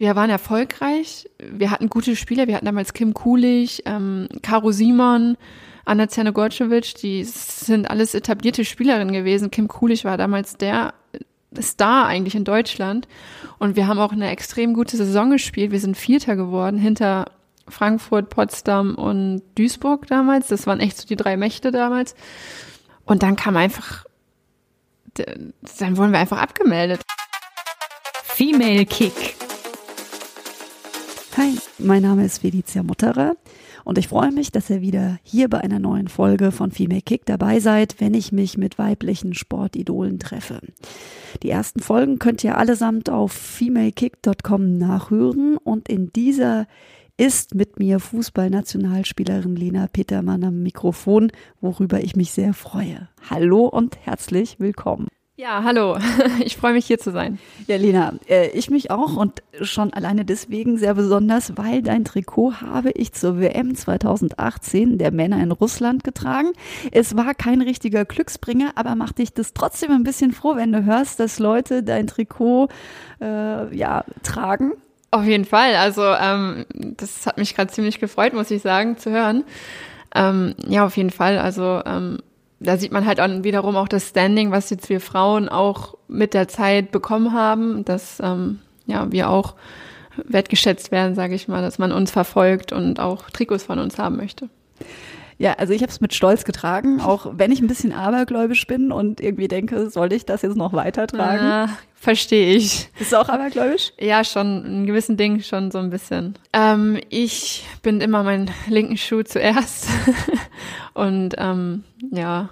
Wir waren erfolgreich. Wir hatten gute Spieler. Wir hatten damals Kim Kulich, ähm, Caro Simon, Anna Zernogorcevic. Die sind alles etablierte Spielerinnen gewesen. Kim Kulich war damals der Star eigentlich in Deutschland. Und wir haben auch eine extrem gute Saison gespielt. Wir sind Vierter geworden hinter Frankfurt, Potsdam und Duisburg damals. Das waren echt so die drei Mächte damals. Und dann kam einfach, dann wurden wir einfach abgemeldet. Female Kick. Hi, mein Name ist Felicia Mutterer und ich freue mich, dass ihr wieder hier bei einer neuen Folge von Female Kick dabei seid, wenn ich mich mit weiblichen Sportidolen treffe. Die ersten Folgen könnt ihr allesamt auf femalekick.com nachhören und in dieser ist mit mir Fußballnationalspielerin Lena Petermann am Mikrofon, worüber ich mich sehr freue. Hallo und herzlich willkommen. Ja, hallo. Ich freue mich hier zu sein. Ja, Lena, äh, ich mich auch und schon alleine deswegen sehr besonders, weil dein Trikot habe ich zur WM 2018 der Männer in Russland getragen. Es war kein richtiger Glücksbringer, aber macht dich das trotzdem ein bisschen froh, wenn du hörst, dass Leute dein Trikot äh, ja tragen. Auf jeden Fall. Also ähm, das hat mich gerade ziemlich gefreut, muss ich sagen, zu hören. Ähm, ja, auf jeden Fall. Also ähm, da sieht man halt dann wiederum auch das Standing, was jetzt wir Frauen auch mit der Zeit bekommen haben, dass ähm, ja wir auch wertgeschätzt werden, sage ich mal, dass man uns verfolgt und auch Trikots von uns haben möchte. Ja, also ich habe es mit Stolz getragen, auch wenn ich ein bisschen abergläubisch bin und irgendwie denke, soll ich das jetzt noch weitertragen? Ja, verstehe ich. Bist du auch abergläubisch? Ja, schon in gewissen Dingen schon so ein bisschen. Ähm, ich bin immer meinen linken Schuh zuerst und ähm, ja,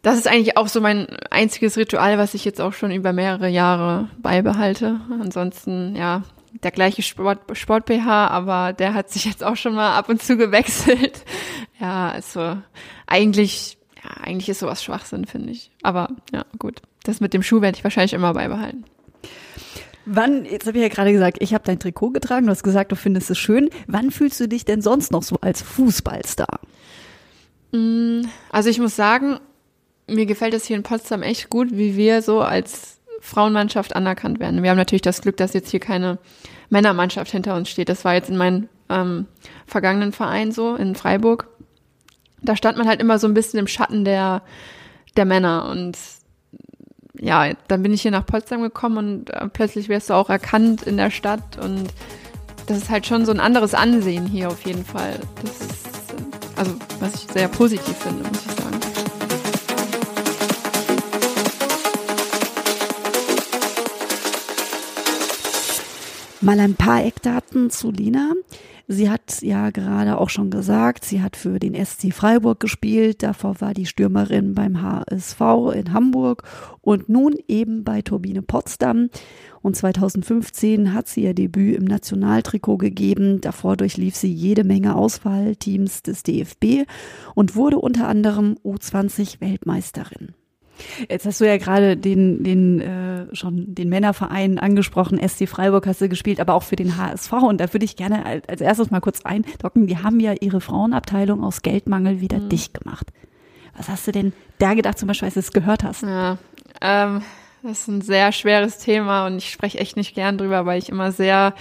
das ist eigentlich auch so mein einziges Ritual, was ich jetzt auch schon über mehrere Jahre beibehalte. Ansonsten, ja, der gleiche Sport, Sport BH, aber der hat sich jetzt auch schon mal ab und zu gewechselt. Ja, also eigentlich, ja, eigentlich ist sowas Schwachsinn, finde ich. Aber ja, gut. Das mit dem Schuh werde ich wahrscheinlich immer beibehalten. Wann, jetzt habe ich ja gerade gesagt, ich habe dein Trikot getragen, du hast gesagt, du findest es schön. Wann fühlst du dich denn sonst noch so als Fußballstar? Mm, also ich muss sagen, mir gefällt es hier in Potsdam echt gut, wie wir so als Frauenmannschaft anerkannt werden. Wir haben natürlich das Glück, dass jetzt hier keine Männermannschaft hinter uns steht. Das war jetzt in meinem ähm, vergangenen Verein so, in Freiburg. Da stand man halt immer so ein bisschen im Schatten der, der Männer. Und ja, dann bin ich hier nach Potsdam gekommen und äh, plötzlich wirst du auch erkannt in der Stadt. Und das ist halt schon so ein anderes Ansehen hier auf jeden Fall. Das ist, äh, also, was ich sehr positiv finde, muss ich sagen. Mal ein paar Eckdaten zu Lina. Sie hat ja gerade auch schon gesagt, sie hat für den SC Freiburg gespielt, davor war die Stürmerin beim HSV in Hamburg und nun eben bei Turbine Potsdam. Und 2015 hat sie ihr Debüt im Nationaltrikot gegeben. Davor durchlief sie jede Menge Auswahlteams des DFB und wurde unter anderem U20 Weltmeisterin. Jetzt hast du ja gerade den, den äh, schon den Männerverein angesprochen, SC Freiburg hast du gespielt, aber auch für den HSV. Und da würde ich gerne als erstes mal kurz eindocken. Die haben ja ihre Frauenabteilung aus Geldmangel wieder mhm. dicht gemacht. Was hast du denn da gedacht, zum Beispiel, als du es gehört hast? Ja, ähm, das ist ein sehr schweres Thema und ich spreche echt nicht gern drüber, weil ich immer sehr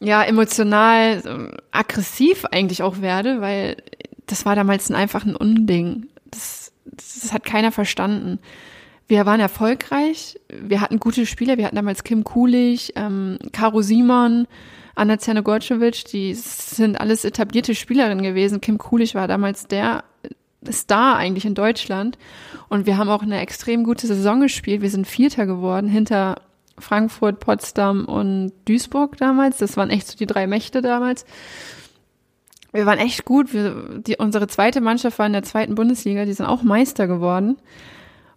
ja emotional ähm, aggressiv eigentlich auch werde, weil das war damals ein einfach ein Unding. Das das hat keiner verstanden. Wir waren erfolgreich, wir hatten gute Spieler, wir hatten damals Kim Kulich, ähm, Caro Simon, Anna Zernogorcevic, die sind alles etablierte Spielerinnen gewesen. Kim Kulich war damals der Star eigentlich in Deutschland. Und wir haben auch eine extrem gute Saison gespielt. Wir sind Vierter geworden hinter Frankfurt, Potsdam und Duisburg damals. Das waren echt so die drei Mächte damals wir waren echt gut. Wir, die, unsere zweite Mannschaft war in der zweiten Bundesliga, die sind auch Meister geworden.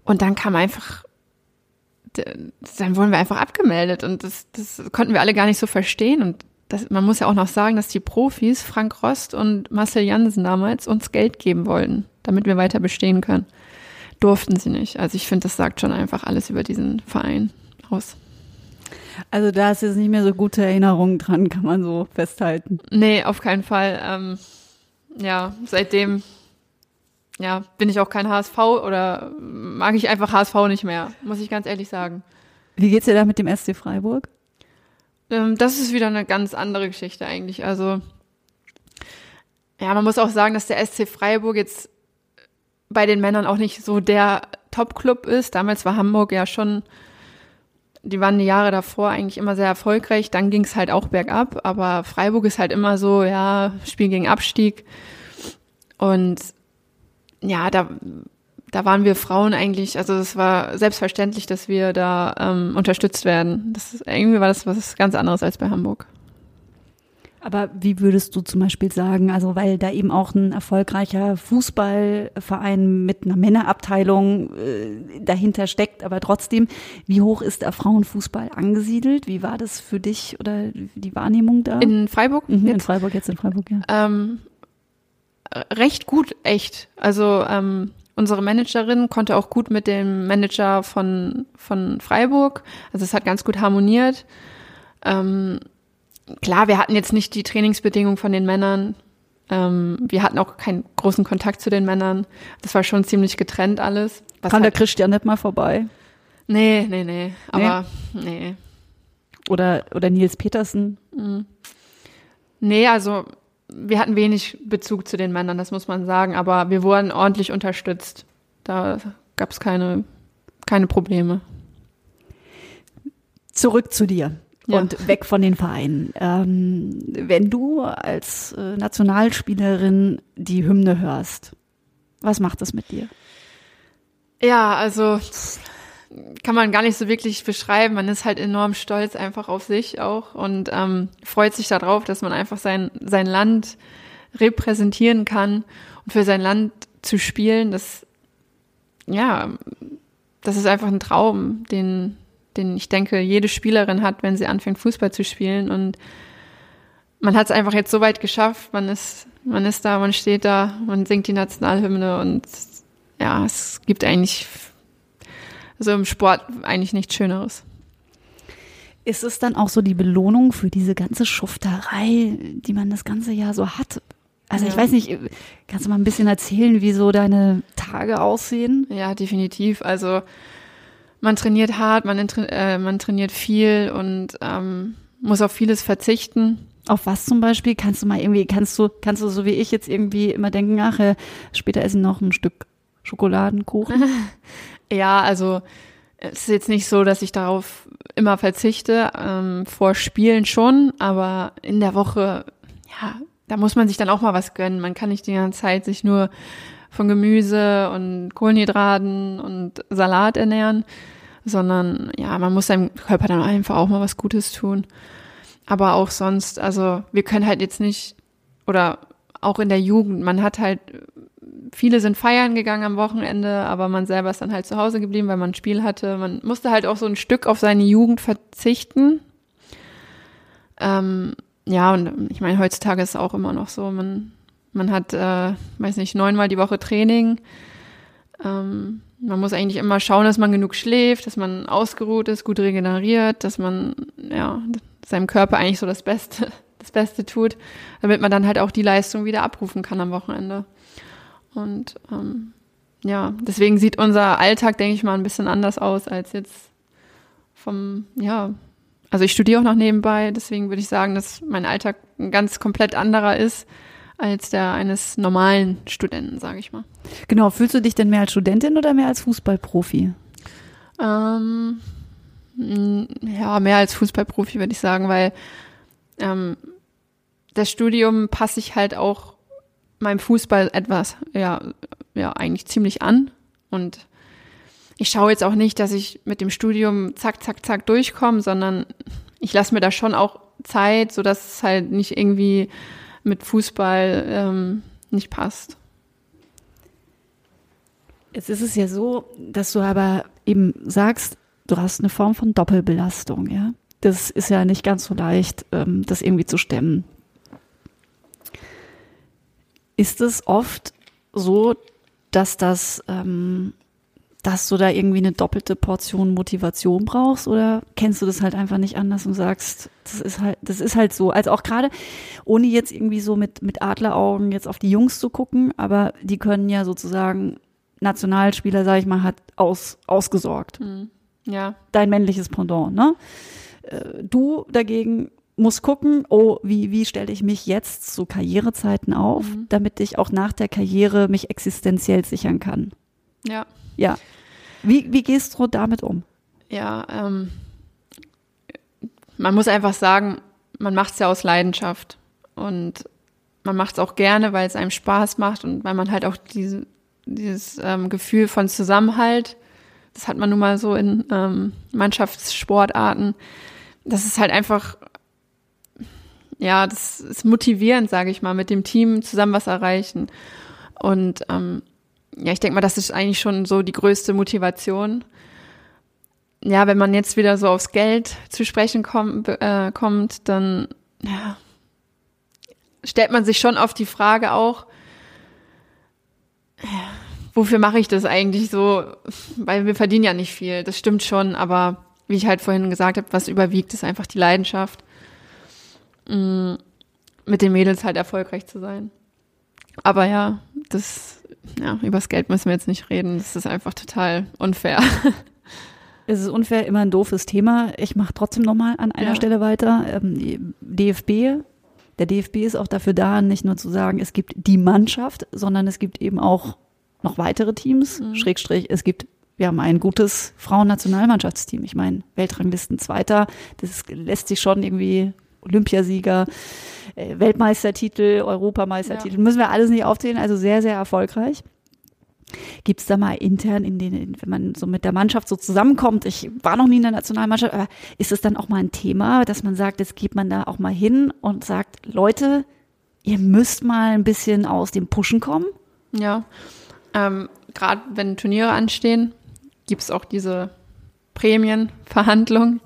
Und dann kam einfach, dann wurden wir einfach abgemeldet und das, das konnten wir alle gar nicht so verstehen und das, man muss ja auch noch sagen, dass die Profis, Frank Rost und Marcel Jansen damals, uns Geld geben wollten, damit wir weiter bestehen können. Durften sie nicht. Also ich finde, das sagt schon einfach alles über diesen Verein aus. Also da ist jetzt nicht mehr so gute Erinnerungen dran, kann man so festhalten. Nee, auf keinen Fall. Ähm, ja, seitdem ja, bin ich auch kein HSV oder mag ich einfach HSV nicht mehr, muss ich ganz ehrlich sagen. Wie geht's dir da mit dem SC Freiburg? Ähm, das ist wieder eine ganz andere Geschichte eigentlich. Also, ja, man muss auch sagen, dass der SC Freiburg jetzt bei den Männern auch nicht so der Top-Club ist. Damals war Hamburg ja schon, die waren die Jahre davor eigentlich immer sehr erfolgreich. Dann ging es halt auch bergab. Aber Freiburg ist halt immer so, ja, Spiel gegen Abstieg. Und ja, da, da waren wir Frauen eigentlich, also es war selbstverständlich, dass wir da ähm, unterstützt werden. Das ist, irgendwie war das was ganz anderes als bei Hamburg. Aber wie würdest du zum Beispiel sagen, also weil da eben auch ein erfolgreicher Fußballverein mit einer Männerabteilung äh, dahinter steckt, aber trotzdem, wie hoch ist der Frauenfußball angesiedelt? Wie war das für dich oder die Wahrnehmung da? In Freiburg? mhm, in? Freiburg, jetzt in Freiburg, ja. Ähm, recht gut, echt. Also ähm, unsere Managerin konnte auch gut mit dem Manager von, von Freiburg. Also es hat ganz gut harmoniert. Ähm, klar, wir hatten jetzt nicht die Trainingsbedingungen von den Männern. Ähm, wir hatten auch keinen großen Kontakt zu den Männern. Das war schon ziemlich getrennt alles. Was Kam der halt, Christian nicht mal vorbei? nee, nee, nee. Aber nee. Oder, oder Nils Petersen? Nee, also wir hatten wenig Bezug zu den Männern, das muss man sagen, aber wir wurden ordentlich unterstützt. Da gab es keine, keine Probleme. Zurück zu dir. Ja. Und weg von den Vereinen. Ähm, wenn du als äh, Nationalspielerin die Hymne hörst, was macht das mit dir? Ja, also kann man gar nicht so wirklich beschreiben. Man ist halt enorm stolz einfach auf sich auch und ähm, freut sich darauf, dass man einfach sein, sein Land repräsentieren kann und für sein Land zu spielen. Das, ja, das ist einfach ein Traum, den, den ich denke, jede Spielerin hat, wenn sie anfängt, Fußball zu spielen. Und man hat es einfach jetzt so weit geschafft. Man ist, man ist da, man steht da, man singt die Nationalhymne und ja, es gibt eigentlich also im Sport eigentlich nichts Schöneres. Ist es dann auch so die Belohnung für diese ganze Schufterei, die man das ganze Jahr so hat? Also ich Ja. weiß nicht, kannst du mal ein bisschen erzählen, wie so deine Tage aussehen? Ja, definitiv. Also man trainiert hart, man, äh, man trainiert viel und ähm, muss auf vieles verzichten. Auf was zum Beispiel? Kannst du mal irgendwie, kannst du, kannst du so wie ich jetzt irgendwie immer denken, ach, äh, später essen noch ein Stück Schokoladenkuchen? Ja, also es ist jetzt nicht so, dass ich darauf immer verzichte. Ähm, vor Spielen schon, aber in der Woche, ja, da muss man sich dann auch mal was gönnen. Man kann nicht die ganze Zeit sich nur von Gemüse und Kohlenhydraten und Salat ernähren, sondern ja, man muss seinem Körper dann einfach auch mal was Gutes tun. Aber auch sonst, also wir können halt jetzt nicht, oder auch in der Jugend, man hat halt viele sind feiern gegangen am Wochenende, aber man selber ist dann halt zu Hause geblieben, weil man ein Spiel hatte. Man musste halt auch so ein Stück auf seine Jugend verzichten. Ähm, ja, und ich meine, heutzutage ist es auch immer noch so. Man, man hat, äh, weiß nicht, neunmal die Woche Training. Ähm, man muss eigentlich immer schauen, dass man genug schläft, dass man ausgeruht ist, gut regeneriert, dass man ja seinem Körper eigentlich so das Beste, das Beste tut, damit man dann halt auch die Leistung wieder abrufen kann am Wochenende. Und ähm, ja, deswegen sieht unser Alltag, denke ich mal, ein bisschen anders aus als jetzt vom, ja, also ich studiere auch noch nebenbei, deswegen würde ich sagen, dass mein Alltag ein ganz komplett anderer ist als der eines normalen Studenten, sage ich mal. genau, fühlst du dich denn mehr als Studentin oder mehr als Fußballprofi? Ähm, mh, ja, mehr als Fußballprofi würde ich sagen, weil ähm, das Studium passe ich halt auch meinem Fußball etwas, ja, ja, eigentlich ziemlich an. Und ich schaue jetzt auch nicht, dass ich mit dem Studium zack, zack, zack durchkomme, sondern ich lasse mir da schon auch Zeit, sodass es halt nicht irgendwie mit Fußball ähm, nicht passt. Jetzt ist es ja so, dass du aber eben sagst, du hast eine Form von Doppelbelastung, ja. Das ist ja nicht ganz so leicht, ähm, das irgendwie zu stemmen. Ist es oft so, dass das, ähm, dass du da irgendwie eine doppelte Portion Motivation brauchst oder kennst du das halt einfach nicht anders und sagst, das ist halt, das ist halt so. Also auch gerade, ohne jetzt irgendwie so mit, mit Adleraugen jetzt auf die Jungs zu gucken, aber die können ja sozusagen Nationalspieler, sag ich mal, hat aus, ausgesorgt. Mhm. Ja. Dein männliches Pendant, ne? Äh, Du dagegen musst gucken, oh, wie, wie stelle ich mich jetzt zu Karrierezeiten auf, Mhm. damit ich auch nach der Karriere mich existenziell sichern kann. Ja. Ja. Wie, wie gehst du damit um? Ja, ähm, man muss einfach sagen, man macht es ja aus Leidenschaft. Und man macht es auch gerne, weil es einem Spaß macht und weil man halt auch diese, dieses ähm, Gefühl von Zusammenhalt, das hat man nun mal so in ähm, Mannschaftssportarten, das ist halt einfach, ja, das ist motivierend, sage ich mal, mit dem Team zusammen was erreichen. Und ähm, ja, ich denke mal, das ist eigentlich schon so die größte Motivation. Ja, wenn man jetzt wieder so aufs Geld zu sprechen kommt, äh, kommt dann ja, stellt man sich schon oft die Frage auch, ja, wofür mache ich das eigentlich so? Weil wir verdienen ja nicht viel, das stimmt schon, aber wie ich halt vorhin gesagt habe, was überwiegt, ist einfach die Leidenschaft, mh, mit den Mädels halt erfolgreich zu sein. Aber ja, das, ja, übers Geld müssen wir jetzt nicht reden. Das ist einfach total unfair. Es ist unfair, immer ein doofes Thema. Ich mache trotzdem nochmal an einer Ja. Stelle weiter. Ähm, DFB, der DFB ist auch dafür da, nicht nur zu sagen, es gibt die Mannschaft, sondern es gibt eben auch noch weitere Teams. Schrägstrich, es gibt, wir haben ein gutes Frauennationalmannschaftsteam. Ich meine, Weltranglisten Zweiter, das lässt sich schon irgendwie Olympiasieger, Weltmeistertitel, Europameistertitel, müssen wir alles nicht aufzählen, also sehr, sehr erfolgreich. Gibt es da mal intern in den, wenn man so mit der Mannschaft so zusammenkommt, ich war noch nie in der Nationalmannschaft, aber ist es dann auch mal ein Thema, dass man sagt, jetzt geht man da auch mal hin und sagt, Leute, ihr müsst mal ein bisschen aus dem Pushen kommen? Ja, ähm, gerade wenn Turniere anstehen, gibt es auch diese Prämienverhandlung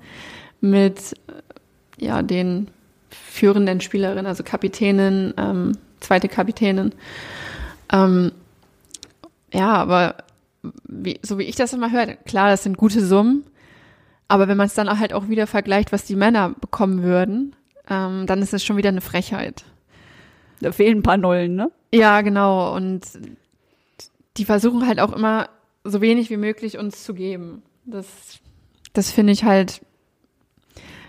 mit äh, ja, den führenden Spielerinnen, also Kapitänin, ähm, zweite Kapitänin. Ähm, ja, aber wie, so wie ich das immer höre, klar, das sind gute Summen, aber wenn man es dann auch halt auch wieder vergleicht, was die Männer bekommen würden, ähm, dann ist es schon wieder eine Frechheit. Da fehlen ein paar Nullen, ne? Ja, genau. Und die versuchen halt auch immer so wenig wie möglich uns zu geben. Das, das finde ich halt.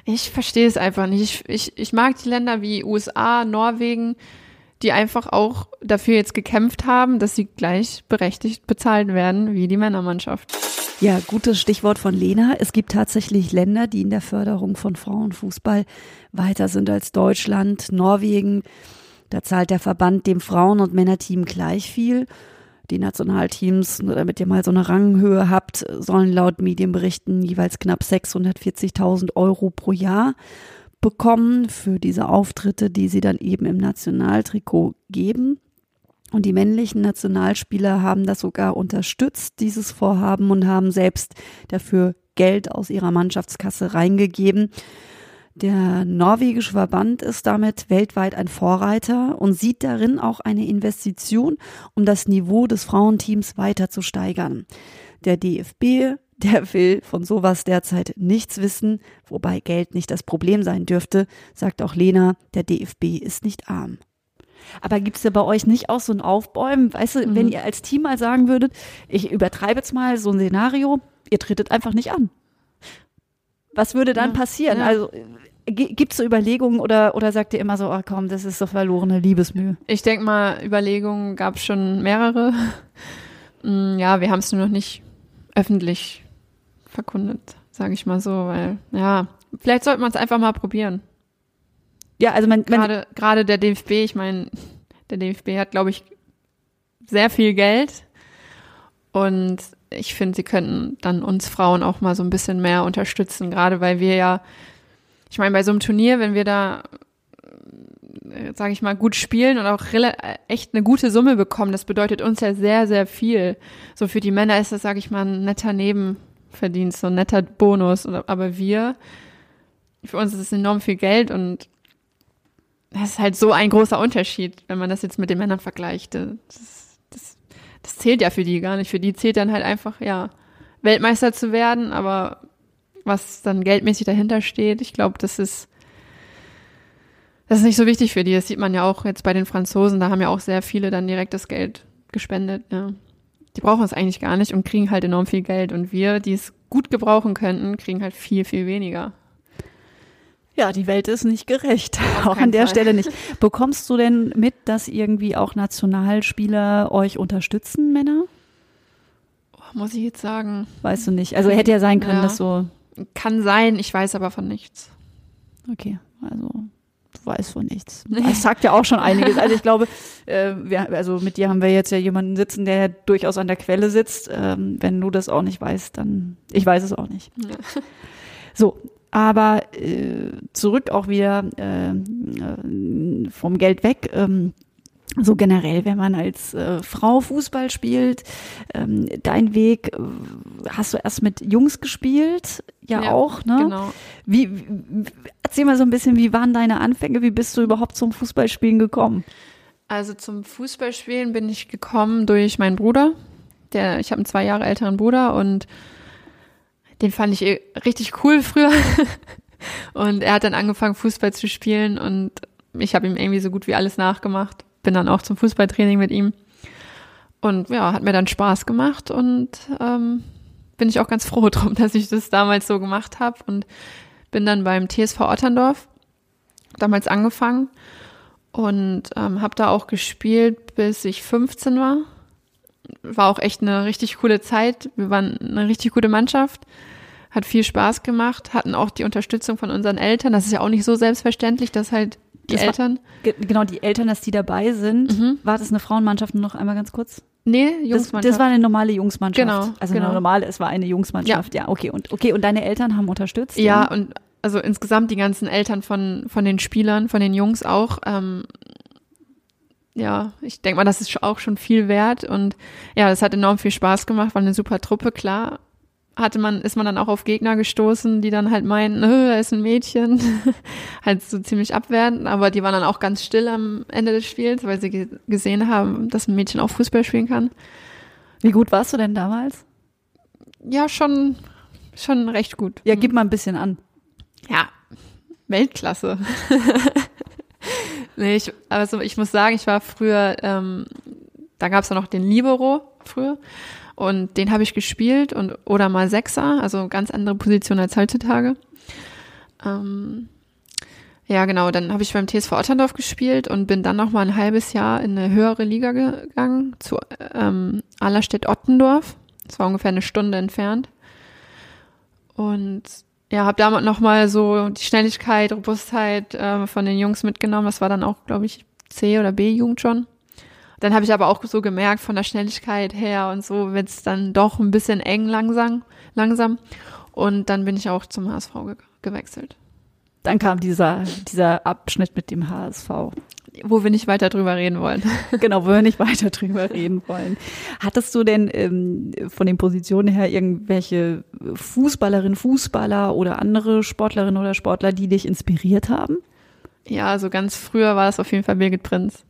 Ich verstehe es einfach nicht. Ich, ich, ich mag die Länder wie USA, Norwegen, die einfach auch dafür jetzt gekämpft haben, dass sie gleichberechtigt bezahlt werden wie die Männermannschaft. Ja, gutes Stichwort von Lena. Es gibt tatsächlich Länder, die in der Förderung von Frauenfußball weiter sind als Deutschland, Norwegen. Da zahlt der Verband dem Frauen- und Männerteam gleich viel. Die Nationalteams, nur damit ihr mal so eine Ranghöhe habt, sollen laut Medienberichten jeweils knapp 640.000 Euro pro Jahr bekommen für diese Auftritte, die sie dann eben im Nationaltrikot geben. Und die männlichen Nationalspieler haben das sogar unterstützt, dieses Vorhaben, und haben selbst dafür Geld aus ihrer Mannschaftskasse reingegeben. Der norwegische Verband ist damit weltweit ein Vorreiter und sieht darin auch eine Investition, um das Niveau des Frauenteams weiter zu steigern. Der DFB, der will von sowas derzeit nichts wissen, wobei Geld nicht das Problem sein dürfte, sagt auch Lena, der DFB ist nicht arm. Aber gibt's da bei euch nicht auch so ein Aufbäumen? Weißt du, wenn ihr als Team mal sagen würdet, ich übertreibe jetzt mal so ein Szenario, ihr tretet einfach nicht an. Was würde dann Ja, passieren? ja. Also gi- gibt's so Überlegungen oder, oder sagt ihr immer so, ach komm, das ist doch verlorene Liebesmühe? Ich denke mal, Überlegungen gab es schon mehrere. Mm, Ja, wir haben es nur noch nicht öffentlich verkundet, sage ich mal so, weil, ja, vielleicht sollte man es einfach mal probieren. Ja, also man, man Gerade, gerade der DFB, ich meine, der DFB hat, glaube ich, sehr viel Geld. Und ich finde, sie könnten dann uns Frauen auch mal so ein bisschen mehr unterstützen, gerade weil wir ja, ich meine, bei so einem Turnier, wenn wir da, sage ich mal, gut spielen und auch äh, echt eine gute Summe bekommen, das bedeutet uns ja sehr, sehr viel. So für die Männer ist das, sage ich mal, ein netter Neben, verdienst, so ein netter Bonus. Aber wir, für uns ist es enorm viel Geld und das ist halt so ein großer Unterschied, wenn man das jetzt mit den Männern vergleicht. Das, das, das zählt ja für die gar nicht. Für die zählt dann halt einfach, ja, Weltmeister zu werden, aber was dann geldmäßig dahinter steht, ich glaube, das ist, das ist nicht so wichtig für die. Das sieht man ja auch jetzt bei den Franzosen, da haben ja auch sehr viele dann direkt das Geld gespendet, ja. Die brauchen es eigentlich gar nicht und kriegen halt enorm viel Geld. Und wir, die es gut gebrauchen könnten, kriegen halt viel, viel weniger. Ja, die Welt ist nicht gerecht. Auch an der Fall. Stelle nicht. Bekommst du denn mit, dass irgendwie auch Nationalspieler euch unterstützen, Männer? Oh, muss ich jetzt sagen, Weißt du nicht. Also hätte ja sein können, Ja. dass so, kann sein, ich weiß aber von nichts. okay, also du weißt von nichts. Das sagt ja auch schon einiges. Also ich glaube, äh, wir, also mit dir haben wir jetzt ja jemanden sitzen, der durchaus an der Quelle sitzt. Ähm, wenn du das auch nicht weißt, dann, ich weiß es auch nicht. Ja. So, aber äh, zurück auch wieder äh, äh, vom Geld weg. Ähm, so generell, wenn man als äh, Frau Fußball spielt, ähm, dein Weg, äh, hast du erst mit Jungs gespielt, ja, Ja, auch, ne? Genau. Wie, wie, erzähl mal so ein bisschen, wie waren deine Anfänge, wie bist du überhaupt zum Fußballspielen gekommen? Also zum Fußballspielen bin ich gekommen durch meinen Bruder. Der, ich habe einen zwei Jahre älteren Bruder und den fand ich eh richtig cool früher. und er hat dann angefangen, Fußball zu spielen und ich habe ihm irgendwie so gut wie alles nachgemacht. Bin dann auch zum Fußballtraining mit ihm. Und ja, hat mir dann Spaß gemacht und ähm, bin ich auch ganz froh drum, dass ich das damals so gemacht habe und bin dann beim TSV Otterndorf damals angefangen und ähm, habe da auch gespielt, bis ich 15 war. War auch echt eine richtig coole Zeit. Wir waren eine richtig gute Mannschaft. Hat viel Spaß gemacht, hatten auch die Unterstützung von unseren Eltern. Das ist ja auch nicht so selbstverständlich, dass halt die Das war- Eltern. Ge genau, die Eltern, dass die dabei sind. Mhm. War das eine Frauenmannschaft nur noch einmal ganz kurz? Nee, Das, Jungsmannschaft. das war eine normale Jungsmannschaft. Genau, Also genau. eine normale, es war eine Jungsmannschaft, ja. okay. Und okay, und deine Eltern haben unterstützt? Ja, und also insgesamt die ganzen Eltern von, von den Spielern, von den Jungs auch. Ähm, ja, ich denke mal, das ist auch schon viel wert. Und ja, das hat enorm viel Spaß gemacht, war eine super Truppe, klar. Hatte man, ist man dann auch auf Gegner gestoßen, die dann halt meinen, "Äh, er ist ein Mädchen. halt so ziemlich abwertend, aber die waren dann auch ganz still am Ende des Spiels, weil sie ge gesehen haben, dass ein Mädchen auch Fußball spielen kann. Wie gut warst du denn damals? Ja, schon, schon recht gut. Ja, gib mal ein bisschen an. Ja, Weltklasse. nee, ich, also ich muss sagen, ich war früher, ähm, da gab es ja noch den Libero früher und den habe ich gespielt und oder mal Sechser, also ganz andere Position als heutzutage. Ähm, ja, genau, dann habe ich beim TSV Otterndorf gespielt und bin dann noch mal ein halbes Jahr in eine höhere Liga gegangen, zu ähm, Allerstedt-Ottendorf. Das war ungefähr eine Stunde entfernt. Und ja, habe damit noch mal so die Schnelligkeit, Robustheit äh, von den Jungs mitgenommen. Das war dann auch, glaube ich, C oder B-Jugend schon. Dann habe ich aber auch so gemerkt, von der Schnelligkeit her und so wird es dann doch ein bisschen eng langsam, langsam. Und dann bin ich auch zum HSV ge gewechselt. Dann kam dieser, dieser Abschnitt mit dem HSV. Wo wir nicht weiter drüber reden wollen. genau, wo wir nicht weiter drüber reden wollen. Hattest du denn ähm, von den Positionen her irgendwelche Fußballerinnen, Fußballer oder andere Sportlerinnen oder Sportler, die dich inspiriert haben? Ja, also ganz früher war das auf jeden Fall Birgit Prinz.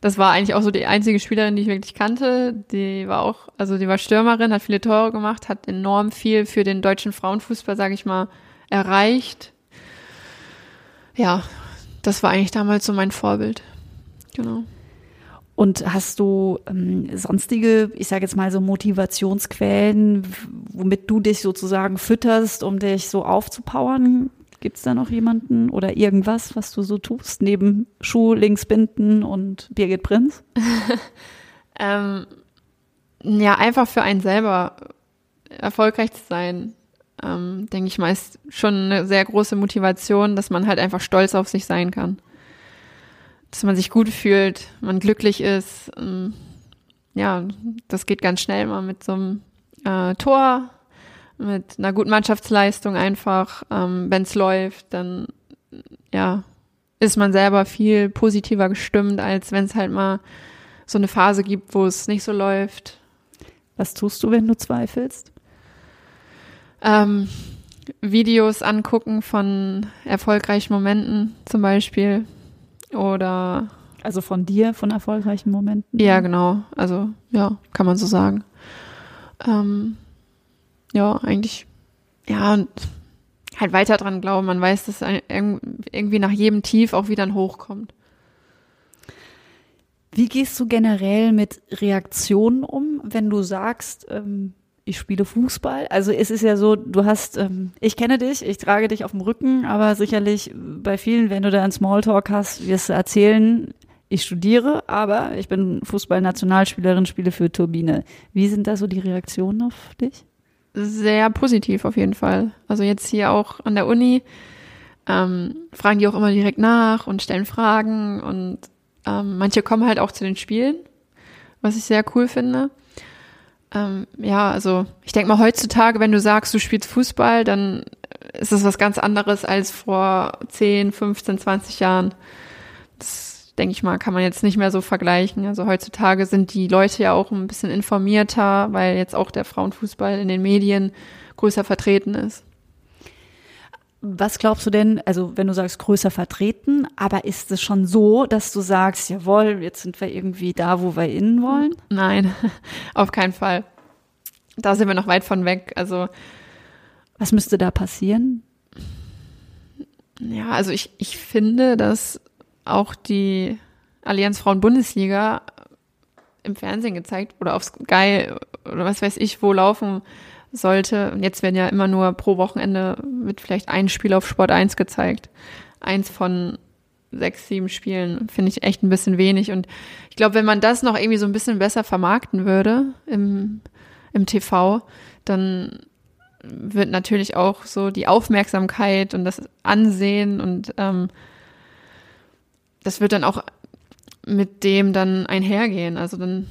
Das war eigentlich auch so die einzige Spielerin, die ich wirklich kannte. Die war auch, also die war Stürmerin, hat viele Tore gemacht, hat enorm viel für den deutschen Frauenfußball, sage ich mal, erreicht. Ja, das war eigentlich damals so mein Vorbild. Genau. Und hast du ähm, sonstige, ich sage jetzt mal so Motivationsquellen, womit du dich sozusagen fütterst, um dich so aufzupowern? Gibt es da noch jemanden oder irgendwas, was du so tust, neben Schuh links binden und Birgit Prinz? Ähm, ja, einfach für einen selber erfolgreich zu sein, ähm, denke ich mal, ist schon eine sehr große Motivation, dass man halt einfach stolz auf sich sein kann. Dass man sich gut fühlt, man glücklich ist. Ähm, ja, das geht ganz schnell mal mit so einem äh, Tor, mit einer guten Mannschaftsleistung einfach. Ähm, Wenn es läuft, dann ja, ist man selber viel positiver gestimmt, als wenn es halt mal so eine Phase gibt, wo es nicht so läuft. Was tust du, wenn du zweifelst? Ähm, Videos angucken von erfolgreichen Momenten zum Beispiel. Oder Also von dir, von erfolgreichen Momenten. ja, genau. Also ja, kann man so sagen. Ähm, ja, eigentlich, ja, und halt weiter dran glauben. Man weiß, dass irgendwie nach jedem Tief auch wieder ein Hoch kommt. Wie gehst du generell mit Reaktionen um, wenn du sagst, ähm, ich spiele Fußball? Also es ist ja so, du hast, ähm, ich kenne dich, ich trage dich auf dem Rücken, aber sicherlich bei vielen, wenn du da einen Smalltalk hast, wirst du erzählen, ich studiere, aber ich bin Fußballnationalspielerin, spiele für Turbine. Wie sind da so die Reaktionen auf dich? Sehr positiv auf jeden Fall. Also jetzt hier auch an der Uni ähm, fragen die auch immer direkt nach und stellen Fragen und ähm, manche kommen halt auch zu den Spielen, was ich sehr cool finde. Ähm, ja, also ich denke mal heutzutage, wenn du sagst, du spielst Fußball, dann ist das was ganz anderes als vor 10, 15, 20 Jahren. Das denke ich mal, kann man jetzt nicht mehr so vergleichen. Also heutzutage sind die Leute ja auch ein bisschen informierter, weil jetzt auch der Frauenfußball in den Medien größer vertreten ist. Was glaubst du denn, also wenn du sagst größer vertreten, aber ist es schon so, dass du sagst, jawohl, jetzt sind wir irgendwie da, wo wir innen wollen? Nein, auf keinen Fall. Da sind wir noch weit von weg. Also Was müsste da passieren? Ja, also ich, ich finde, dass auch die Allianz Frauen Bundesliga im Fernsehen gezeigt oder auf Sky oder was weiß ich wo laufen sollte. Und jetzt werden ja immer nur pro Wochenende wird vielleicht ein Spiel auf Sport 1 gezeigt. Eins von sechs, sieben Spielen finde ich echt ein bisschen wenig. Und ich glaube, wenn man das noch irgendwie so ein bisschen besser vermarkten würde im, im TV, dann wird natürlich auch so die Aufmerksamkeit und das Ansehen und ähm, das wird dann auch mit dem dann einhergehen. Also dann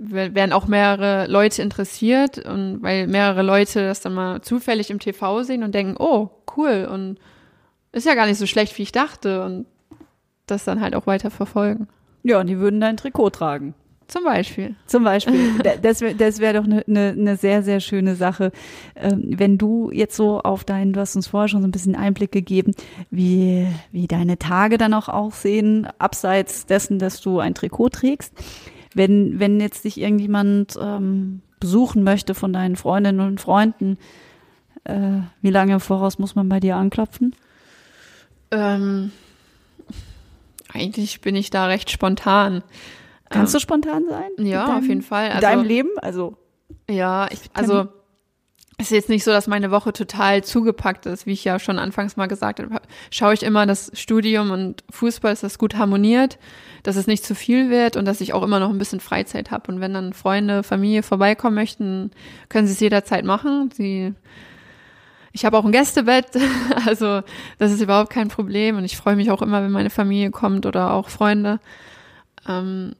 werden auch mehrere Leute interessiert und weil mehrere Leute das dann mal zufällig im TV sehen und denken, oh, cool und ist ja gar nicht so schlecht, wie ich dachte und das dann halt auch weiter verfolgen. Ja, und die würden dein Trikot tragen. Zum Beispiel. Zum Beispiel. Da- Das wäre das wär doch eine ne, ne sehr, sehr schöne Sache. Ähm, wenn du jetzt so auf deinen, du hast uns vorher schon so ein bisschen Einblick gegeben, wie, wie deine Tage dann auch aussehen, abseits dessen, dass du ein Trikot trägst. Wenn, wenn jetzt dich irgendjemand ähm, besuchen möchte von deinen Freundinnen und Freunden, äh, wie lange im Voraus muss man bei dir anklopfen? Ähm, eigentlich bin ich da recht spontan. Kannst Ähm, du spontan sein? ja, Mit auf jeden Fall. In Also- deinem Leben? Also, Ja, ich, also es ist jetzt nicht so, dass meine Woche total zugepackt ist, wie ich ja schon anfangs mal gesagt habe. Schaue ich immer, dass Studium und Fußball, dass das gut harmoniert, dass es nicht zu viel wird und dass ich auch immer noch ein bisschen Freizeit habe. Und wenn dann Freunde, Familie vorbeikommen möchten, können sie es jederzeit machen. Sie ich habe auch ein Gästebett, also das ist überhaupt kein Problem und ich freue mich auch immer, wenn meine Familie kommt oder auch Freunde. Ähm,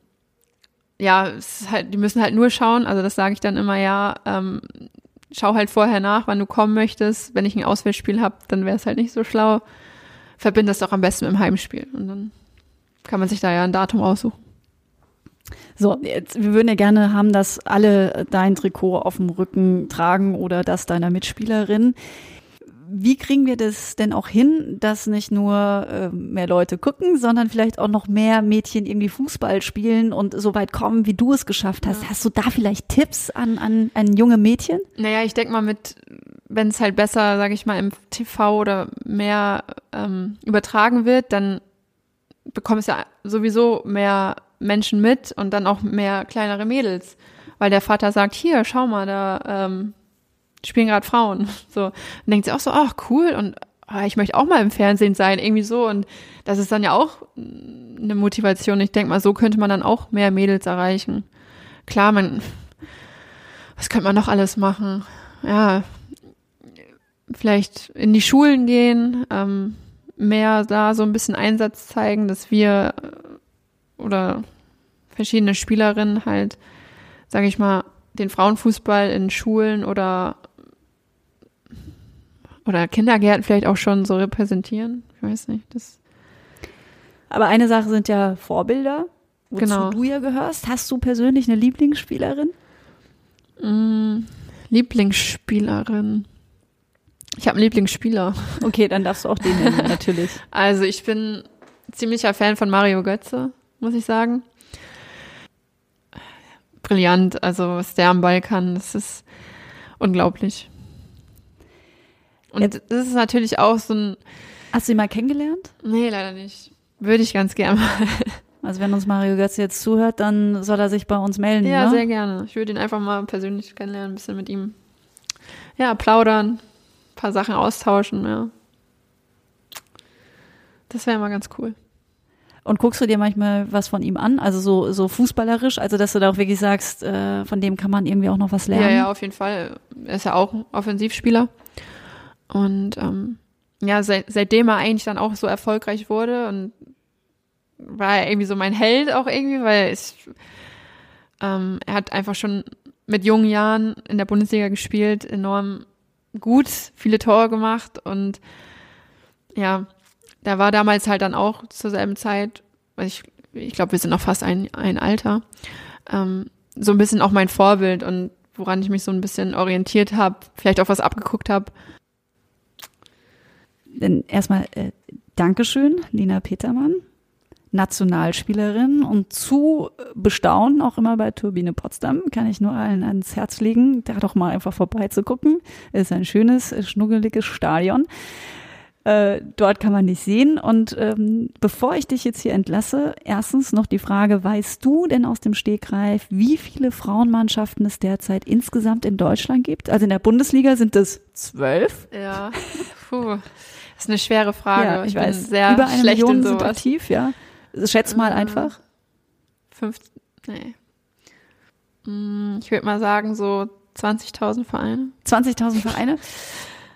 ja, halt, die müssen halt nur schauen, also das sage ich dann immer, ja, ähm, schau halt vorher nach, wann du kommen möchtest. Wenn ich ein Auswärtsspiel habe, dann wäre es halt nicht so schlau. Verbind das doch am besten mit dem Heimspiel und dann kann man sich da ja ein Datum aussuchen. So, jetzt, wir würden ja gerne haben, dass alle dein Trikot auf dem Rücken tragen oder das deiner Mitspielerin. Wie kriegen wir das denn auch hin, dass nicht nur äh, mehr Leute gucken, sondern vielleicht auch noch mehr Mädchen irgendwie Fußball spielen und so weit kommen, wie du es geschafft hast? Hast du da vielleicht Tipps an, an, an junge Mädchen? Naja, ich denke mal mit, wenn es halt besser, sage ich mal, im TV oder mehr ähm, übertragen wird, dann bekommen es ja sowieso mehr Menschen mit und dann auch mehr kleinere Mädels. Weil der Vater sagt, hier, schau mal, da ähm, spielen gerade Frauen. So, dann denkt sie auch so, ach cool und ah, ich möchte auch mal im Fernsehen sein, irgendwie so. Und das ist dann ja auch mm, eine Motivation. Ich denke mal, so könnte man dann auch mehr Mädels erreichen. Klar, man, was könnte man noch alles machen? Ja, vielleicht in die Schulen gehen, ähm, mehr da so ein bisschen Einsatz zeigen, dass wir äh, oder verschiedene Spielerinnen halt, sage ich mal, den Frauenfußball in Schulen oder oder Kindergärten vielleicht auch schon so repräsentieren. Ich weiß nicht. Das Aber eine Sache sind ja Vorbilder, wozu Genau. du ja gehörst. Hast du persönlich eine Lieblingsspielerin? mh, Lieblingsspielerin. Ich habe einen Lieblingsspieler. Okay, dann darfst du auch den nennen, natürlich. Also ich bin ziemlicher Fan von Mario Götze, muss ich sagen. Brillant, also was der am Ball kann, das ist unglaublich. Und Jetzt- das ist natürlich auch so ein, Hast du ihn mal kennengelernt? nee, leider nicht. Würde ich ganz gerne mal. Also wenn uns Mario Götze jetzt zuhört, dann soll er sich bei uns melden. Ja, ne? sehr gerne. Ich würde ihn einfach mal persönlich kennenlernen, ein bisschen mit ihm, ja, plaudern, ein paar Sachen austauschen, ja. Das wäre mal ganz cool. Und guckst du dir manchmal was von ihm an? Also so, so fußballerisch, also dass du da auch wirklich sagst, äh, von dem kann man irgendwie auch noch was lernen? Ja, ja, auf jeden Fall. Er ist ja auch ein Offensivspieler. Und ähm, ja, seit, seitdem er eigentlich dann auch so erfolgreich wurde und war er irgendwie so mein Held auch irgendwie, weil es, ähm, er hat einfach schon mit jungen Jahren in der Bundesliga gespielt, enorm gut, viele Tore gemacht und ja, da war damals halt dann auch zur selben Zeit, ich, ich glaube, wir sind noch fast ein, ein Alter, ähm, so ein bisschen auch mein Vorbild und woran ich mich so ein bisschen orientiert habe, vielleicht auch was abgeguckt habe. Denn erstmal äh, Dankeschön, Lina Petermann, Nationalspielerin und zu bestaunen, auch immer bei Turbine Potsdam, kann ich nur allen ans Herz legen, da doch mal einfach vorbeizugucken. Ist ein schönes, schnuggeliges Stadion. Äh, dort kann man dich sehen. Und ähm, bevor ich dich jetzt hier entlasse, erstens noch die Frage, weißt du denn aus dem Stegreif, wie viele Frauenmannschaften es derzeit insgesamt in Deutschland gibt? Also in der Bundesliga sind es zwölf. Ja, puh, das ist eine schwere Frage. ich bin weiß. sehr Über eine schlecht Million in sind sowas. aktiv, ja. Schätz mal Äh, einfach. Fünf, nee. Hm, Ich würde mal sagen so 20.000 Vereine. 20.000 Vereine.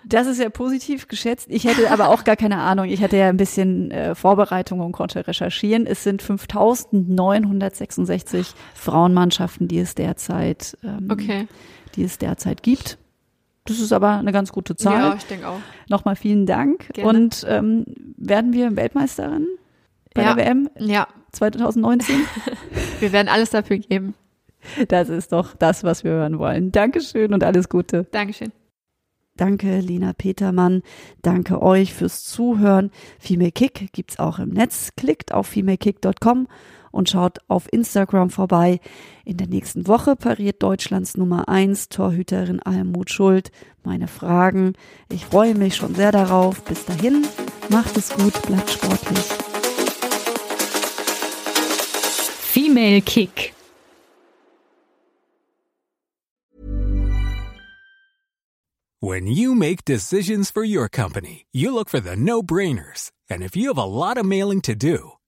Das ist ja positiv geschätzt. Ich hätte aber auch gar keine Ahnung. Ich hatte ja ein bisschen äh, Vorbereitung und konnte recherchieren. Es sind 5.966 Frauenmannschaften, die es derzeit, ähm, Okay. die es derzeit gibt. Das ist aber eine ganz gute Zahl. Ja, ich denke auch. Nochmal vielen Dank. Gerne. Und ähm, werden wir Weltmeisterin bei Ja. der WM Ja, 2019? wir werden alles dafür geben. Das ist doch das, was wir hören wollen. Dankeschön und alles Gute. Dankeschön. Danke, Lina Petermann. Danke euch fürs Zuhören. Female Kick gibt's auch im Netz. Klickt auf femalekick.com und schaut auf Instagram vorbei. In der nächsten Woche pariert Deutschlands Nummer eins Torhüterin Almut Schuld meine Fragen. Ich freue mich schon sehr darauf. Bis dahin, macht es gut, bleibt sportlich. Female Kick. When you make decisions for your company, you look for the no brainers. And if you have a lot of mailing to do,